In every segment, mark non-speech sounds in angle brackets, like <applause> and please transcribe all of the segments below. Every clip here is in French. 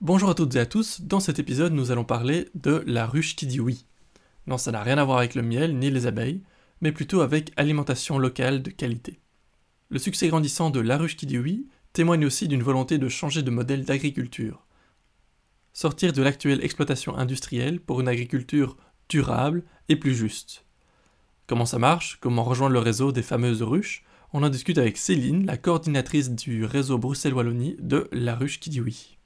Bonjour à toutes et à tous, dans cet épisode nous allons parler de la ruche qui dit oui. Non, ça n'a rien à voir avec le miel ni les abeilles, mais plutôt avec alimentation locale de qualité. Le succès grandissant de la ruche qui dit oui témoigne aussi d'une volonté de changer de modèle d'agriculture. Sortir de l'actuelle exploitation industrielle pour une agriculture durable et plus juste. Comment ça marche? Comment rejoindre le réseau des fameuses ruches? On en discute avec Céline, la coordinatrice du réseau Bruxelles-Wallonie de La Ruche qui dit oui.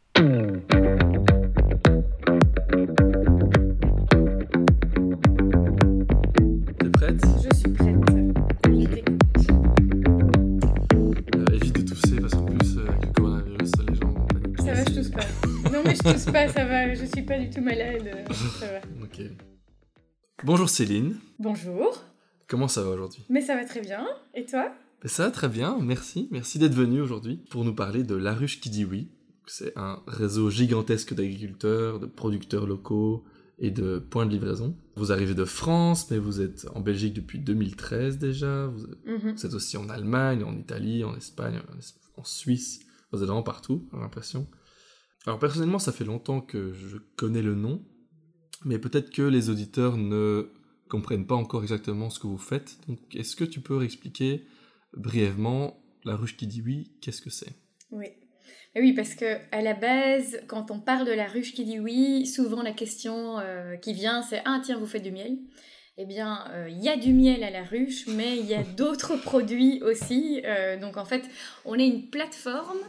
T'es prête? Je suis prête. Euh, évite de tousser parce qu'en plus, euh, avec le coronavirus, les gens vont paniquer. Ça va, je tousse pas. Non, mais je tousse pas, ça va. Je suis pas du tout malade. euh, Ça va. <laughs> Ok. Bonjour Céline, Bonjour. comment ça va aujourd'hui? Mais ça va très bien. Et toi? Ça va très bien, merci. Merci d'être venu aujourd'hui pour nous parler de La Ruche qui dit oui. C'est un réseau gigantesque d'agriculteurs, de producteurs locaux et de points de livraison. Vous arrivez de France, mais vous êtes en Belgique depuis 2013 déjà. Vous Mhm. vous êtes aussi en Allemagne, en Italie, en Espagne, en- en Suisse. Vous êtes vraiment partout, j'ai l'impression. Alors personnellement, ça fait longtemps que je connais le nom, mais peut-être que les auditeurs ne comprennent pas encore exactement ce que vous faites. Donc, est-ce que tu peux expliquer brièvement la ruche qui dit oui, qu'est-ce que c'est? Oui. Et oui, parce que à la base, quand on parle de la ruche qui dit oui, souvent la question euh, qui vient, c'est ah tiens, vous faites du miel. Eh bien, euh, il y a du miel à la ruche, mais il y a <laughs> d'autres produits aussi. Euh, donc en fait, on est une plateforme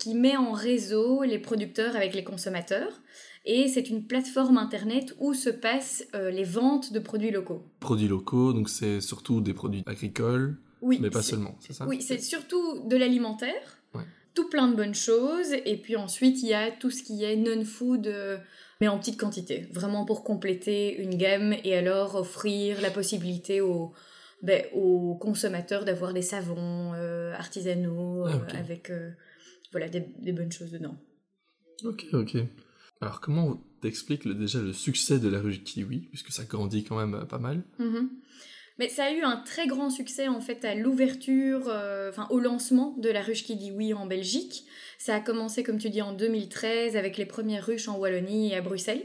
qui met en réseau les producteurs avec les consommateurs. Et c'est une plateforme internet où se passent les ventes de produits locaux. Produits locaux, donc c'est surtout des produits agricoles, Oui, mais pas seulement, c'est ça? Oui, c'est surtout de l'alimentaire. Tout plein de bonnes choses, et puis ensuite il y a tout ce qui est non-food, euh, mais en petite quantité, vraiment pour compléter une gamme et alors offrir la possibilité aux, ben, aux consommateurs d'avoir des savons euh, artisanaux Ah, euh, avec euh, voilà, des, des bonnes choses dedans. Ok, ok. Alors comment t'expliques déjà le succès de la dit oui, puisque ça grandit quand même pas mal Mhm. Mais ça a eu un très grand succès en fait à l'ouverture, euh, enfin au lancement de la ruche qui dit oui en Belgique. Ça a commencé comme tu dis en 2013 avec les premières ruches en Wallonie et à Bruxelles.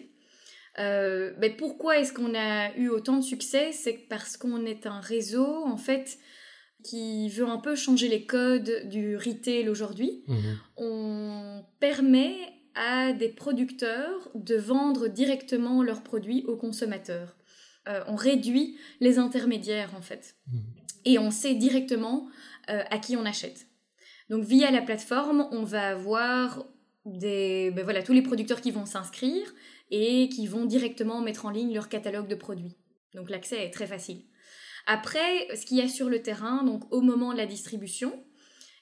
Euh, mais pourquoi est-ce qu'on a eu autant de succès? C'est parce qu'on est un réseau en fait qui veut un peu changer les codes du retail aujourd'hui on permet à des producteurs de vendre directement leurs produits aux consommateurs. Euh, on réduit les intermédiaires en fait. Mhm. Et on sait directement euh, à qui on achète. Donc via la plateforme, on va avoir des, ben voilà, tous les producteurs qui vont s'inscrire et qui vont directement mettre en ligne leur catalogue de produits. Donc l'accès est très facile. Après, ce qu'il y a sur le terrain, donc au moment de la distribution,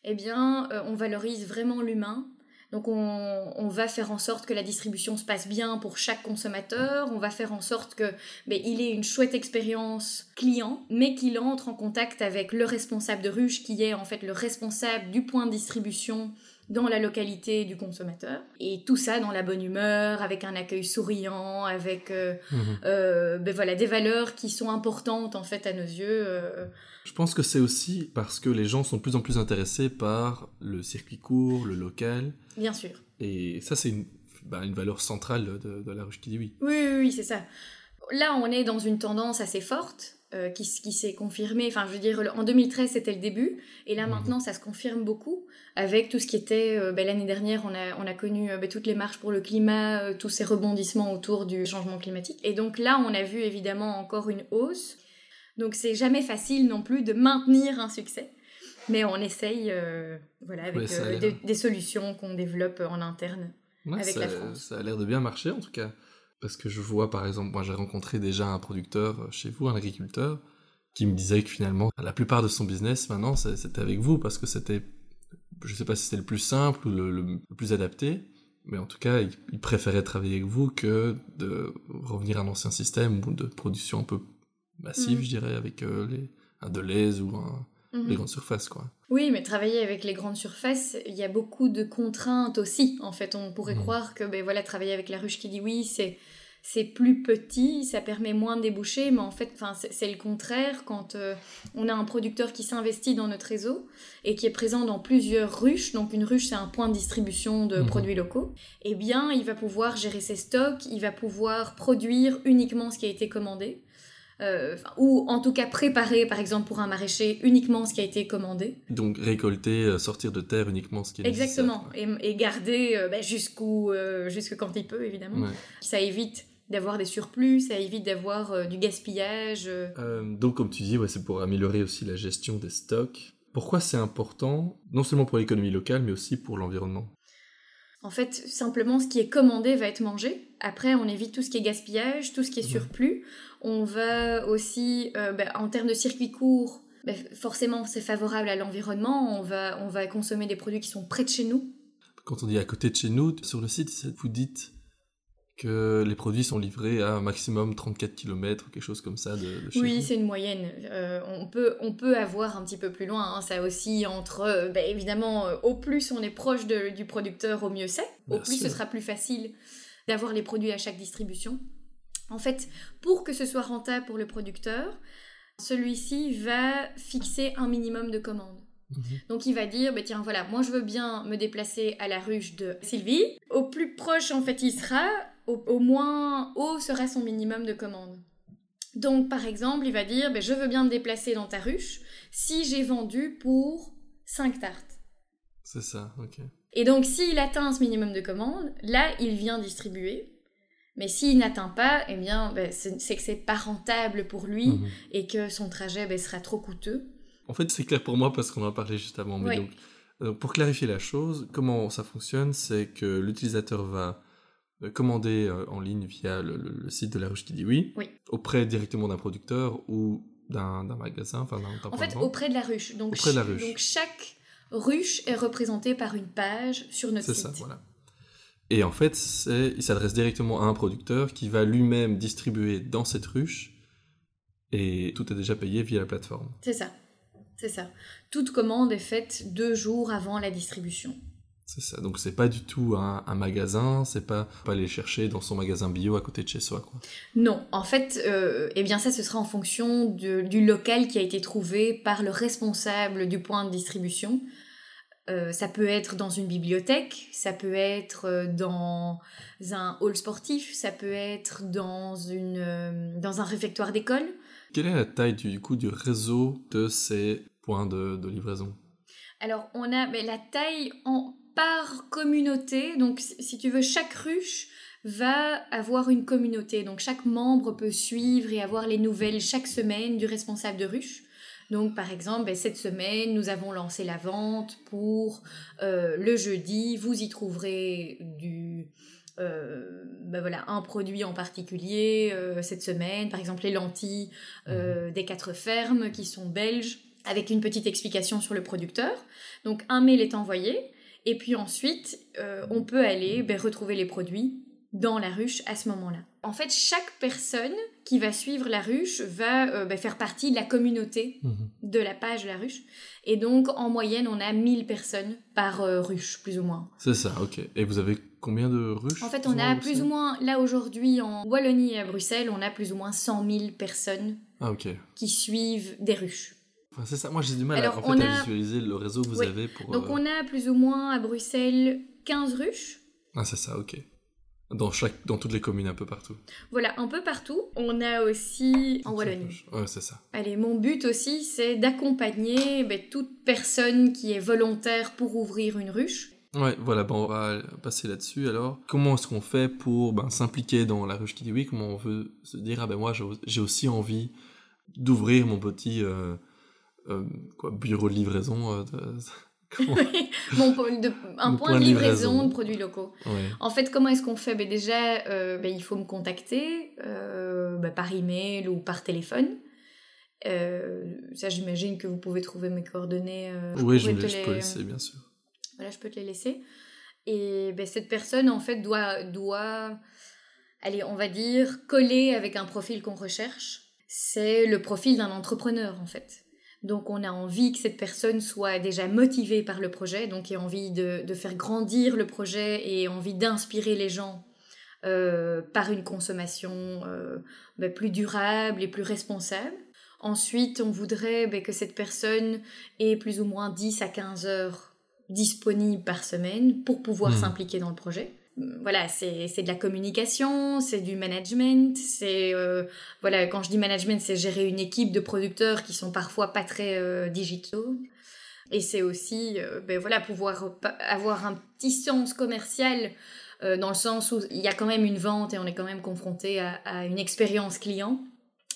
eh bien, euh, on valorise vraiment l'humain. Donc, on, on va faire en sorte que la distribution se passe bien pour chaque consommateur. On va faire en sorte que ben, il ait une chouette expérience client, mais qu'il entre en contact avec le responsable de ruche, qui est en fait le responsable du point de distribution dans la localité du consommateur. Et tout ça dans la bonne humeur, avec un accueil souriant, avec euh, Mhm. euh, ben voilà, des valeurs qui sont importantes en fait à nos yeux. euh, Je pense que c'est aussi parce que les gens sont de plus en plus intéressés par le circuit court, le local, bien sûr. et ça c'est une, une valeur centrale de, de la ruche qui dit oui. Oui, oui, oui, c'est ça. Là, on est dans une tendance assez forte euh, qui, s'est confirmée. Enfin, je veux dire, en 2013, c'était le début. Et là, Mhm. maintenant, ça se confirme beaucoup avec tout ce qui était... euh, ben, L'année dernière, on a, on a connu euh, ben, toutes les marches pour le climat, tous ces rebondissements autour du changement climatique. Et donc là, on a vu évidemment encore une hausse. Donc, c'est jamais facile non plus de maintenir un succès. Mais on essaye, voilà, avec Ouais, des, des solutions qu'on développe en interne. Ouais, Avec ça, la France. ça a l'air de bien marcher en tout cas. Parce que je vois par exemple, moi j'ai rencontré déjà un producteur euh, chez vous, un agriculteur, qui me disait que finalement la plupart de son business maintenant c'était avec vous parce que c'était, je sais pas si c'était le plus simple ou le, le- le plus adapté, mais en tout cas il, il préférait travailler avec vous que de revenir à un ancien système ou de production un peu massive, Mhm. je dirais, avec euh, les, un Deleuze ou un, Mhm. les grandes surfaces quoi. Oui, mais travailler avec les grandes surfaces, il y a beaucoup de contraintes aussi. En fait, on pourrait Mhm. croire que ben voilà, travailler avec la ruche qui dit oui, c'est c'est plus petit, ça permet moins de débouchés, mais en fait, c'est le contraire quand euh, on a un producteur qui s'investit dans notre réseau et qui est présent dans plusieurs ruches. Donc une ruche, c'est un point de distribution de mhm. produits locaux. Eh bien, il va pouvoir gérer ses stocks, il va pouvoir produire uniquement ce qui a été commandé. Euh, ou en tout cas préparer, par exemple, pour un maraîcher, uniquement ce qui a été commandé. Donc récolter, euh, sortir de terre uniquement ce qui est Exactement, et, et, garder euh, bah, jusqu'où, jusque quand il peut, évidemment. Ça évite d'avoir des surplus, ça évite d'avoir du gaspillage. donc comme tu dis, ouais, c'est pour améliorer aussi la gestion des stocks. Pourquoi c'est important, non seulement pour l'économie locale, mais aussi pour l'environnement? En fait, simplement, ce qui est commandé va être mangé. Après, on évite tout ce qui est gaspillage, tout ce qui est surplus. On va aussi, euh, bah, en termes de circuit court, bah, forcément, c'est favorable à l'environnement. On va, on va consommer des produits qui sont près de chez nous. Quand on dit à côté de chez nous, sur le site, vous dites que les produits sont livrés à un maximum 34 km, quelque chose comme ça de, Oui, c'est une moyenne. Euh, on, peut, on peut avoir un petit peu plus loin. Hein. Ça aussi entre, euh, bah, évidemment, euh, au plus on est proche du producteur, au mieux c'est. Au plus ce sera plus facile d'avoir les produits à chaque distribution. En fait, pour que ce soit rentable pour le producteur, celui-ci va fixer un minimum de commandes. Mhm. Donc il va dire, bah, tiens voilà, moi je veux bien me déplacer à la ruche de Sylvie. Au plus proche en fait il sera, au, moins haut sera son minimum de commandes. Donc, par exemple, il va dire ben, Je veux bien me déplacer dans ta ruche si j'ai vendu pour 5 tartes. C'est ça, ok. Et donc, s'il atteint ce minimum de commandes, là, il vient distribuer. Mais s'il n'atteint pas, eh bien, ben, c'est que c'est pas rentable pour lui mhm. et que son trajet ben, sera trop coûteux. En fait, c'est clair pour moi parce qu'on en a parlé juste avant. Mais donc, euh, pour clarifier la chose, comment ça fonctionne C'est que l'utilisateur va commander euh, en ligne via le, site de la ruche qui dit oui, auprès directement d'un producteur ou d'un magasin, enfin d'un En fait, auprès de la ruche. Donc, auprès de la ruche. donc chaque ruche est représentée par une page sur notre site. C'est ça, voilà. Et en fait, il s'adresse directement à un producteur qui va lui-même distribuer dans cette ruche et tout est déjà payé via la plateforme. C'est ça. C'est ça. Toute commande est faite deux jours avant la distribution. C'est ça. Donc c'est pas du tout un, magasin, c'est pas, pas aller chercher dans son magasin bio à côté de chez soi. Quoi. Non, en fait, euh, eh bien ça ce sera en fonction du local qui a été trouvé par le responsable du point de distribution. Euh, ça peut être dans une bibliothèque, ça peut être euh, dans un hall sportif, ça peut être dans, une, dans un réfectoire d'école. Quelle est la taille du coup du réseau de ces points de, de livraison? Alors, on a mais la taille en par communauté. Donc, si tu veux, chaque ruche va avoir une communauté. Donc, chaque membre peut suivre et avoir les nouvelles chaque semaine du responsable de ruche. Donc, par exemple, ben, cette semaine, nous avons lancé la vente pour euh, le jeudi. Vous y trouverez du, euh, ben voilà, un produit en particulier euh, cette semaine. Par exemple, les lentilles mhm. des quatre fermes qui sont belges, avec une petite explication sur le producteur. Donc, un mail est envoyé. Et puis ensuite, euh, on peut aller ben, retrouver les produits dans la ruche à ce moment-là. En fait, chaque personne qui va suivre la ruche va euh, ben, faire partie de la communauté mhm. de la page de la ruche. Et donc, en moyenne, on a 1000 personnes par euh, ruche, plus ou moins. C'est ça, ok. Et vous avez combien de ruches En fait, on a plus ou moins, là aujourd'hui, en Wallonie et à Bruxelles, on a plus ou moins 100 000 personnes ah, qui suivent des ruches c'est ça, moi j'ai du mal à, en fait, à visualiser le réseau que vous avez pour... Donc euh, on a plus ou moins à Bruxelles 15 ruches. Ah c'est ça, ok. Dans, chaque, dans toutes les communes, un peu partout. Voilà, un peu partout. On a aussi en Wallonie. Ouais, c'est ça. Allez, mon but aussi, c'est d'accompagner ben, toute personne qui est volontaire pour ouvrir une ruche. Ouais, voilà, on va passer là-dessus alors. Comment est-ce qu'on fait pour ben, s'impliquer dans la ruche qui dit oui? Comment on veut se dire, ah ben moi j'ai aussi envie d'ouvrir mon petit... Euh, euh, quoi, bureau de livraison euh, <laughs> un point, de livraison, de produits locaux. En fait, comment est-ce qu'on fait? Ben Déjà, euh, ben, il faut me contacter ben, par email ou par téléphone. ça, j'imagine que vous pouvez trouver mes coordonnées. oui, je, je, peux laisser, bien sûr. Voilà, je peux te les laisser. Et ben, cette personne, en fait, doit, doit, allez, on va dire, coller avec un profil qu'on recherche. C'est le profil d'un entrepreneur, en fait. Donc on a envie que cette personne soit déjà motivée par le projet, donc ait envie de, faire grandir le projet et envie d'inspirer les gens par une consommation ben, plus durable et plus responsable. Ensuite, on voudrait ben, que cette personne ait plus ou moins 10 à 15 heures disponibles par semaine pour pouvoir hmm. s'impliquer dans le projet. Voilà, c'est de la communication, c'est du management, c'est euh, voilà quand je dis management, c'est gérer une équipe de producteurs qui sont parfois pas très euh, digitaux, et c'est aussi euh, ben voilà pouvoir avoir un petit sens commercial dans le sens où il y a quand même une vente et on est quand même confronté à une expérience client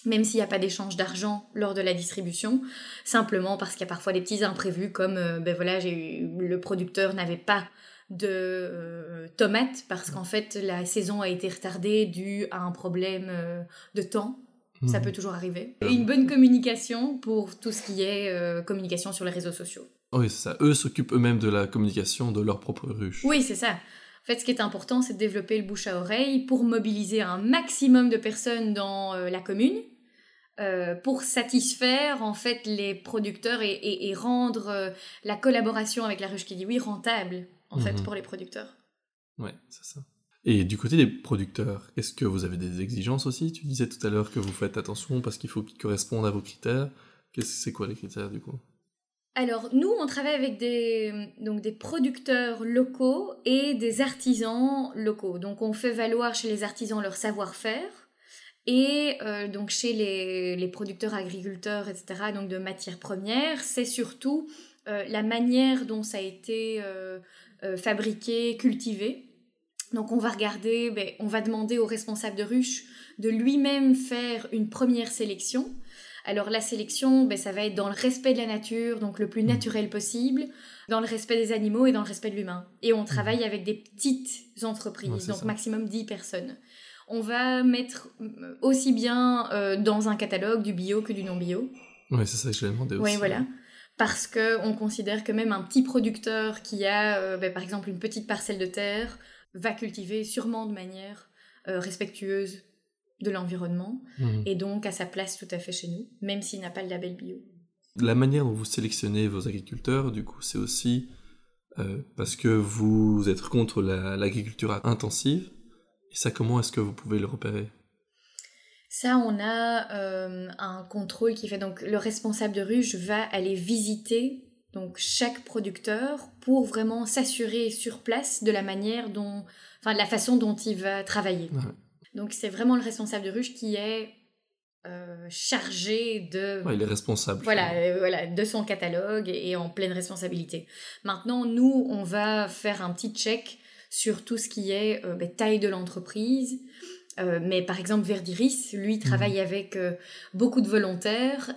même s'il n'y a pas d'échange d'argent lors de la distribution, simplement parce qu'il y a parfois des petits imprévus comme ben voilà, le producteur n'avait pas de euh, tomates parce qu'en fait la saison a été retardée dû à un problème euh, de temps. Ça mhm. peut toujours arriver. Et une bonne communication pour tout ce qui est communication sur les réseaux sociaux. Oui, c'est ça. Eux s'occupent eux-mêmes de la communication de leur propre ruche. Oui, c'est ça. En fait, ce qui est important, c'est de développer le bouche à oreille pour mobiliser un maximum de personnes dans la commune euh, pour satisfaire en fait les producteurs et, rendre euh, la collaboration avec la ruche qui dit oui rentable en fait mhm. pour les producteurs. Ouais, c'est ça. Et du côté des producteurs, est-ce que vous avez des exigences aussi? Tu disais tout à l'heure que vous faites attention parce qu'il faut qu'ils correspondent à vos critères. C'est quoi les critères du coup? Alors nous, on travaille avec des, donc des producteurs locaux et des artisans locaux. Donc on fait valoir chez les artisans leur savoir-faire et euh, donc chez les, producteurs agriculteurs, etc., donc de matières premières, c'est surtout la manière dont ça a été euh, fabriqué, cultivé. Donc on va regarder, ben, on va demander au responsable de ruche de lui-même faire une première sélection. Alors la sélection, ben, ça va être dans le respect de la nature, donc le plus mmh. naturel possible, dans le respect des animaux et dans le respect de l'humain. Et on mmh. travaille avec des petites entreprises, donc maximum 10 personnes on va mettre euh, aussi bien euh, dans un catalogue du bio que du non bio. Oui, c'est ça que je demandé aussi. Oui, voilà. Parce qu'on considère que même un petit producteur qui a, euh, ben, par exemple, une petite parcelle de terre, va cultiver sûrement de manière respectueuse de l'environnement mhm. et donc à sa place tout à fait chez nous, même s'il n'a pas le label bio. La manière dont vous sélectionnez vos agriculteurs, du coup, c'est aussi parce que vous êtes contre l'agriculture intensive et ça, comment est-ce que vous pouvez le repérer? Ça, on a euh, un contrôle qui fait donc le responsable de ruche va aller visiter donc chaque producteur pour vraiment s'assurer sur place de la manière dont, enfin de la façon dont il va travailler. Donc c'est vraiment le responsable de ruche qui est euh, chargé de. il est responsable. Voilà, euh, voilà, de son catalogue et, en pleine responsabilité. Maintenant, nous, on va faire un petit check sur tout ce qui est euh, ben, taille de l'entreprise. Euh, mais par exemple, Verdiris, lui, travaille mhm. avec euh, beaucoup de volontaires.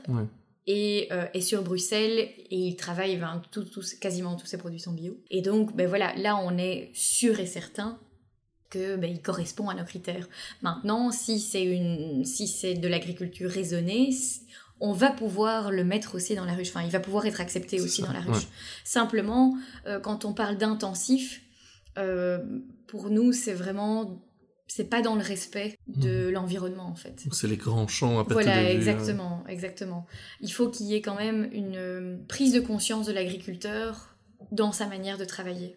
Et, sur Bruxelles et il travaille ben, tout, quasiment tous ses produits sont bio. Et donc ben voilà, là on est sûr et certain que ben, il correspond à nos critères. Maintenant, si c'est une si c'est de l'agriculture raisonnée, on va pouvoir le mettre aussi dans la ruche. Enfin, il va pouvoir être accepté aussi dans la ruche. Simplement, quand on parle d'intensif, euh, pour nous, c'est vraiment c'est pas dans le respect de mhm. l'environnement en fait. C'est les grands champs à perte Voilà, exactement, exactement. Il faut qu'il y ait quand même une euh, prise de conscience de l'agriculteur dans sa manière de travailler.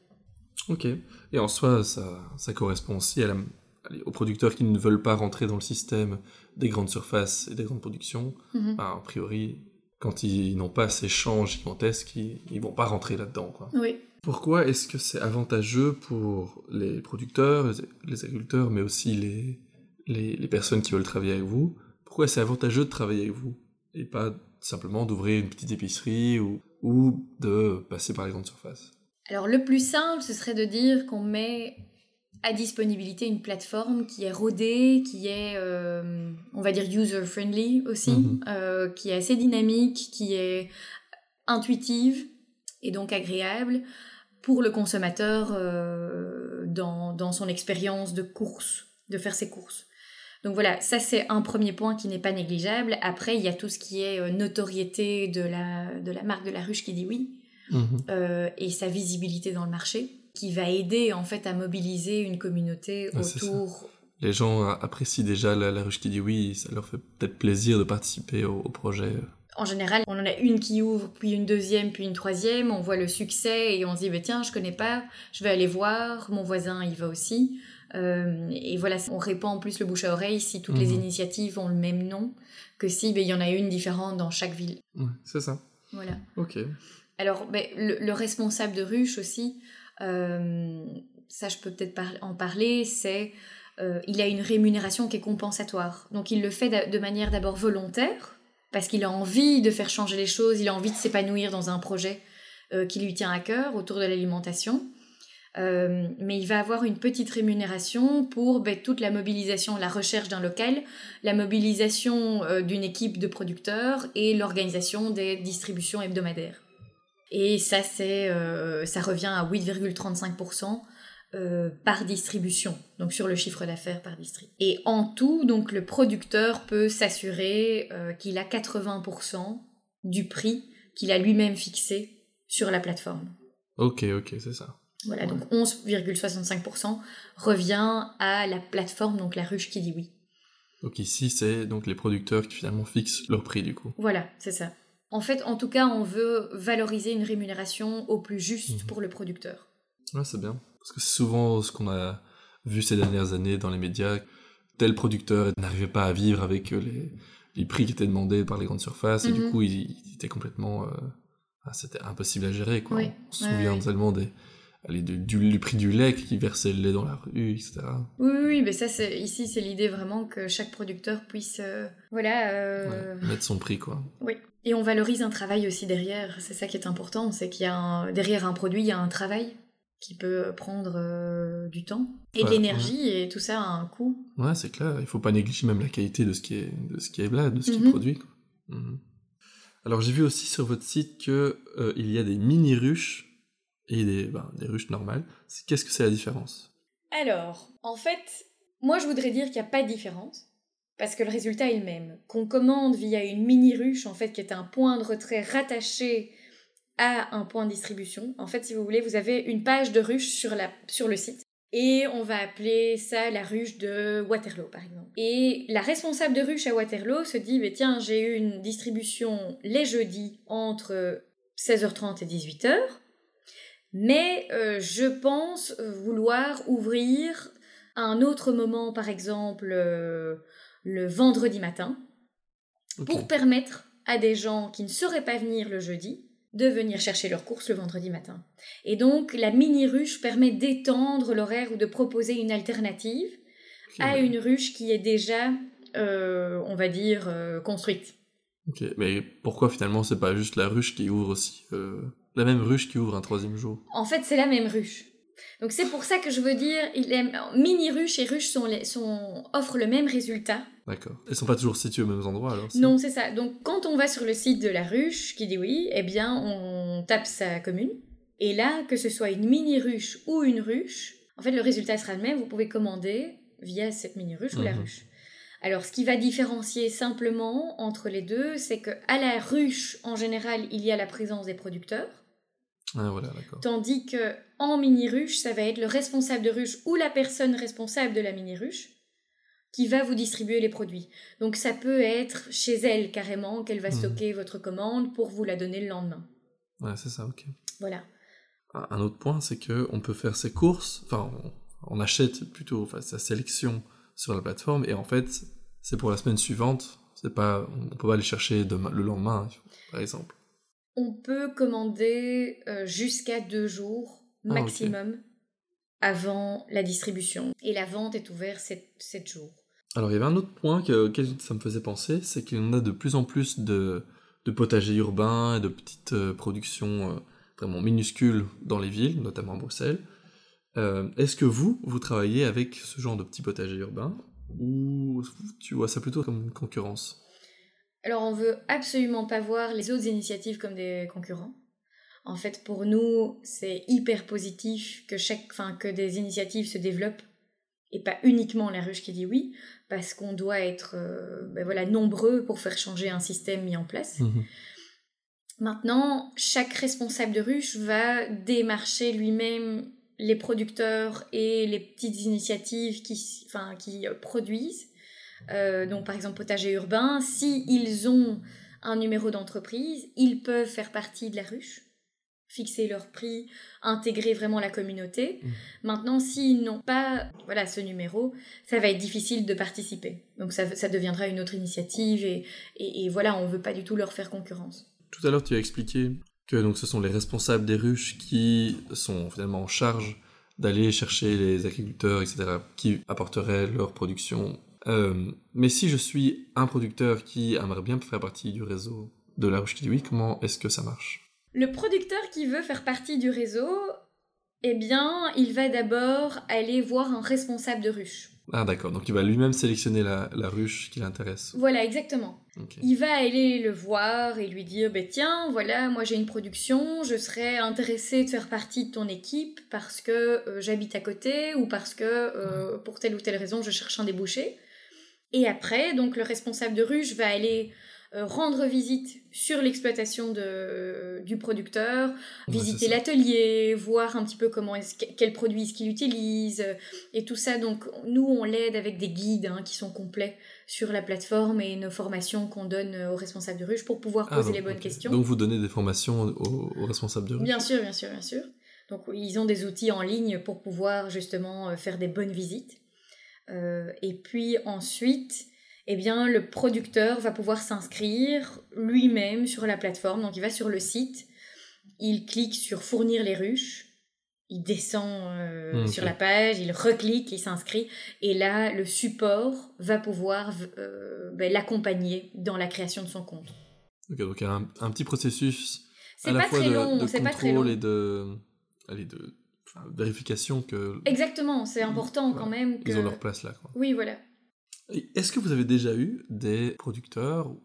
Ok. Et en soi, ça, ça correspond aussi à aux producteurs qui ne veulent pas rentrer dans le système des grandes surfaces et des grandes productions. Mhm. a priori, quand ils n'ont pas ces champs gigantesques, ils, ils vont pas rentrer là-dedans. Oui. Pourquoi est-ce que c'est avantageux pour les producteurs, les agriculteurs, mais aussi les, les, personnes qui veulent travailler avec vous Pourquoi c'est avantageux de travailler avec vous et pas simplement d'ouvrir une petite épicerie ou, ou de passer par les grandes surfaces? Alors le plus simple, ce serait de dire qu'on met à disponibilité une plateforme qui est rodée, qui est, euh, on va dire, user-friendly aussi, mhm. euh, qui est assez dynamique, qui est intuitive et donc agréable pour le consommateur euh, dans, dans, son expérience de course, de faire ses courses. Donc voilà, ça c'est un premier point qui n'est pas négligeable. Après, il y a tout ce qui est euh, notoriété de la, de la marque de la ruche qui dit oui mhm. euh, et sa visibilité dans le marché qui va aider en fait à mobiliser une communauté autour. Les gens apprécient déjà la, ruche qui dit oui, ça leur fait peut-être plaisir de participer au, projet. En général, on en a une qui ouvre, puis une deuxième, puis une troisième. On voit le succès et on se dit, bah, tiens, je connais pas, je vais aller voir. Mon voisin, il va aussi. Euh, et voilà, on répand en plus le bouche à oreille si toutes les Mhm. initiatives ont le même nom que si ben, il y en a une différente dans chaque ville. Ouais, c'est ça. Voilà. Ok. Alors, ben, le, le responsable de ruche aussi, euh, ça je peux peut-être par- en parler, c'est euh, il a une rémunération qui est compensatoire. Donc il le fait de manière d'abord volontaire, parce qu'il a envie de faire changer les choses, il a envie de s'épanouir dans un projet euh, qui lui tient à cœur autour de l'alimentation. Euh, mais il va avoir une petite rémunération pour ben, toute la mobilisation, la recherche d'un local, la mobilisation euh, d'une équipe de producteurs et l'organisation des distributions hebdomadaires. Et ça, ça revient à 8,35% euh, par distribution, donc sur le chiffre d'affaires par district. Et en tout, donc le producteur peut s'assurer euh, qu'il a 80% du prix qu'il a lui-même fixé sur la plateforme. Ok, ok, c'est ça. Voilà, Ouais. donc 11,65% revient à la plateforme, donc la ruche qui dit oui. Donc ici, c'est donc les producteurs qui finalement fixent leur prix du coup. Voilà, c'est ça. En fait, en tout cas, on veut valoriser une rémunération au plus juste Mhm. pour le producteur. Ouais, c'est bien. Parce que c'est souvent ce qu'on a vu ces dernières années dans les médias. Tel producteur n'arrivait pas à vivre avec euh, les, les prix qui étaient demandés par les grandes surfaces. Et du Mhm. coup, il, il était complètement... euh, ah, C'était impossible à gérer, quoi. Oui, On se souvient ouais. tellement des, allez, du, prix du lait qui versait le lait dans la rue, etc. Oui, oui, oui, mais ça, ici, c'est l'idée vraiment que chaque producteur puisse, euh, voilà, euh, Ouais, mettre son prix, quoi. oui. Et on valorise un travail aussi derrière. C'est ça qui est important, c'est qu'il y a un- derrière un produit, il y a un travail qui peut prendre euh, du temps et de Ouais, l'énergie et tout ça a un coût. Ouais, c'est clair. Il faut pas négliger même la qualité de ce qui est, de ce qui est là, de ce qui est Mhm. produit. Mhm. Alors j'ai vu aussi sur votre site que euh, il y a des mini ruches et des, ben, des ruches normales. Qu'est-ce que c'est la différence? Alors, en fait, moi je voudrais dire qu'il n'y a pas de différence, parce que le résultat est le même. Qu'on commande via une mini ruche, en fait, qui est un point de retrait rattaché à un point de distribution. En fait, si vous voulez, vous avez une page de ruche sur, la, sur le site. Et on va appeler ça la ruche de Waterloo, par exemple. Et la responsable de ruche à Waterloo se dit, mais tiens, j'ai eu une distribution les jeudis entre 16h30 et 18h. Mais euh, je pense vouloir ouvrir à un autre moment, par exemple euh, le vendredi matin, pour permettre à des gens qui ne sauraient pas venir le jeudi de venir chercher leurs courses le vendredi matin. Et donc la mini ruche permet d'étendre l'horaire ou de proposer une alternative à ouais. une ruche qui est déjà, euh, on va dire, euh, construite. Ok, Mais pourquoi finalement c'est pas juste la ruche qui ouvre aussi euh, La même ruche qui ouvre un troisième jour? En fait, c'est la même ruche. Donc c'est pour ça que je veux dire, il est- mini ruche et ruche sont, les- sont, offrent le même résultat. D'accord. Elles sont pas toujours situées aux mêmes endroits alors Non, c'est ça. Donc quand on va sur le site de la ruche qui dit oui, eh bien on tape sa commune. Et là, que ce soit une mini ruche ou une ruche, en fait le résultat sera le même. Vous pouvez commander via cette mini ruche ou la Mhm. ruche. Alors ce qui va différencier simplement entre les deux, c'est que à la ruche en général il y a la présence des producteurs. Ah voilà. Tandis que en mini ruche, ça va être le responsable de ruche ou la personne responsable de la mini ruche qui va vous distribuer les produits. Donc ça peut être chez elle carrément qu'elle va Mhm. stocker votre commande pour vous la donner le lendemain. Ouais, c'est ça, ok. Voilà. Un un autre point, c'est que on peut faire ses courses, enfin, on, on achète plutôt enfin, sa sélection sur la plateforme, et en fait, c'est pour la semaine suivante. C'est pas, on peut pas aller chercher demain, le lendemain, par exemple. On peut commander euh, jusqu'à deux jours Ah, maximum avant la distribution. Et la vente est ouverte sept, sept jours. Alors, il y avait un autre point que- auquel ça me faisait penser, c'est qu'il y en a de plus en plus de, de potagers urbains et de petites euh, productions euh, vraiment minuscules dans les villes, notamment à Bruxelles. Euh, Est-ce que vous, vous travaillez avec ce genre de petits potagers urbains ou tu vois ça plutôt comme une concurrence? Alors on veut absolument pas voir les autres initiatives comme des concurrents. En fait, pour nous, c'est hyper positif que chaque, enfin, que des initiatives se développent et pas uniquement la ruche qui dit oui, parce qu'on doit être, euh, ben voilà, nombreux pour faire changer un système mis en place. Mhm. Maintenant, chaque responsable de ruche va démarcher lui-même les producteurs et les petites initiatives qui, enfin, qui produisent. Euh, donc, par exemple, potager urbain, si ils ont un numéro d'entreprise, ils peuvent faire partie de la ruche, fixer leur prix, intégrer vraiment la communauté. Mmh. Maintenant, s'ils n'ont pas voilà, ce numéro, ça va être difficile de participer. Donc ça, ça deviendra une autre initiative et, et, et voilà, on ne veut pas du tout leur faire concurrence. Tout à l'heure, tu as expliqué que donc, ce sont les responsables des ruches qui sont finalement en charge d'aller chercher les agriculteurs, etc., qui apporteraient leur production. Euh, mais si je suis un producteur qui aimerait bien faire partie du réseau de la ruche qui dit oui, comment est-ce que ça marche? Le producteur qui veut faire partie du réseau, eh bien, il va d'abord aller voir un responsable de ruche. Ah d'accord, donc il va lui-même sélectionner la, la ruche qui l'intéresse. Voilà, exactement. Il va aller le voir et lui dire ben tiens voilà moi j'ai une production je serais intéressé de faire partie de ton équipe parce que euh, j'habite à côté ou parce que euh, pour telle ou telle raison je cherche un débouché et après donc le responsable de ruche va aller euh, rendre visite sur l'exploitation de, du producteur, Ouais, visiter l'atelier, voir un petit peu comment est-ce que- quels produits est-ce qu'il utilise euh, et tout ça. Donc nous on l'aide avec des guides hein, qui sont complets sur la plateforme et nos formations qu'on donne euh, aux responsables de ruche pour pouvoir Ah, poser donc, les bonnes questions. Donc vous donnez des formations aux, aux responsables de ruche Bien sûr, bien sûr, bien sûr. Donc ils ont des outils en ligne pour pouvoir justement euh, faire des bonnes visites. Euh, et puis ensuite, eh bien, le producteur va pouvoir s'inscrire lui-même sur la plateforme. Donc il va sur le site, il clique sur fournir les ruches, il descend euh, Ok. sur la page, il reclique, il s'inscrit. Et là, le support va pouvoir euh, ben, l'accompagner dans la création de son compte. Ok, donc il y a un, un petit processus à la fois très de, long, de c'est pas très contrôle long. et de, allez, de vérification que Exactement, c'est important quand même que... ils ont leur place là. Quoi. Oui, voilà. Est-ce que vous avez déjà eu des producteurs ou-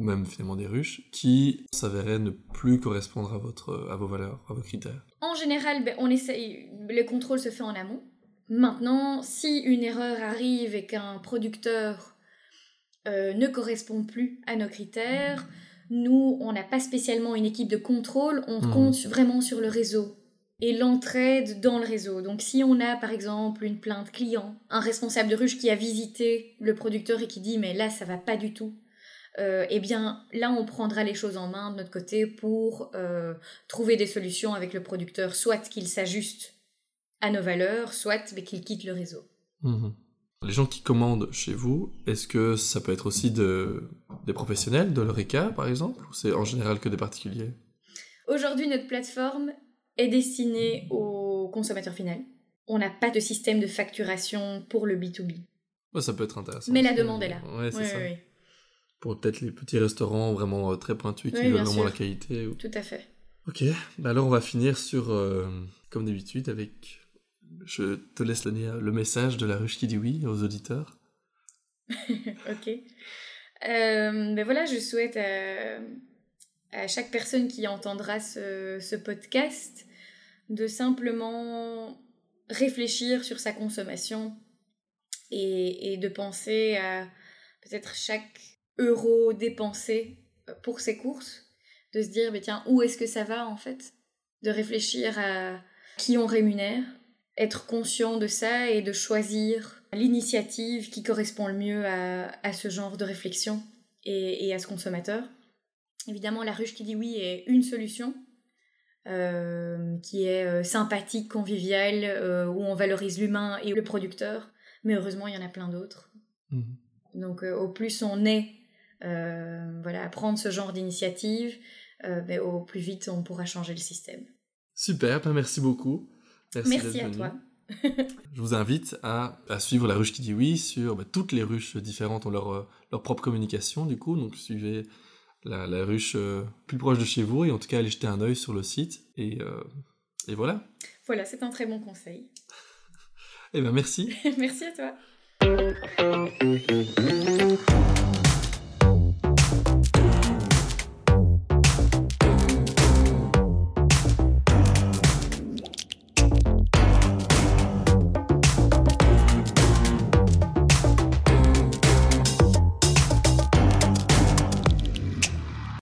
même finalement des ruches qui s'avéraient ne plus correspondre à votre à vos valeurs, à vos critères? En général, ben, on essaye, le contrôle se fait en amont. Maintenant, si une erreur arrive et qu'un producteur euh, ne correspond plus à nos critères, nous, on n'a pas spécialement une équipe de contrôle, on Mhm. compte vraiment sur le réseau et l'entraide dans le réseau. Donc si on a par exemple une plainte client, un responsable de ruche qui a visité le producteur et qui dit mais là ça va pas du tout, euh, eh bien là on prendra les choses en main de notre côté pour euh, trouver des solutions avec le producteur, soit qu'il s'ajuste à nos valeurs, soit qu'il quitte le réseau. Mhm. Les gens qui commandent chez vous, est-ce que ça peut être aussi de, des professionnels, de l'ORECA par exemple, ou c'est en général que des particuliers? Aujourd'hui, notre plateforme est destinée au consommateur final. On n'a pas de système de facturation pour le B2B. Ouais, Ça peut être intéressant. Mais la demande est là. Ouais, c'est ça. Pour peut-être les petits restaurants vraiment euh, très pointus qui veulent vraiment sûr. la qualité. ou- tout à fait. Ok, bah alors on va finir sur, euh, comme d'habitude, avec... Je te laisse donner le message de la ruche qui dit oui aux auditeurs. <laughs> ok. Euh, ben voilà, je souhaite à, à chaque personne qui entendra ce, ce podcast de simplement réfléchir sur sa consommation et, et de penser à peut-être chaque euro dépensé pour ses courses, de se dire, mais tiens, où est-ce que ça va en fait? De réfléchir à qui on rémunère, être conscient de ça et de choisir l'initiative qui correspond le mieux à, à ce genre de réflexion et, et à ce consommateur. Évidemment, la ruche qui dit oui est une solution, euh, qui est euh, sympathique, conviviale, euh, où on valorise l'humain et le producteur, mais heureusement, il y en a plein d'autres. Mhm. Donc, euh, au plus on est euh, voilà, à prendre ce genre d'initiative, euh, ben, au plus vite on pourra changer le système. Super, bah merci beaucoup. Merci, à toi. <laughs> Je vous invite à, à suivre la ruche qui dit oui sur bah, toutes les ruches différentes ont leur, euh, leur propre communication du coup, donc suivez la, la ruche euh, plus proche de chez vous et en tout cas allez jeter un œil sur le site et, euh, et voilà. Voilà, c'est un très bon conseil. Et ben merci. <laughs> Merci à toi.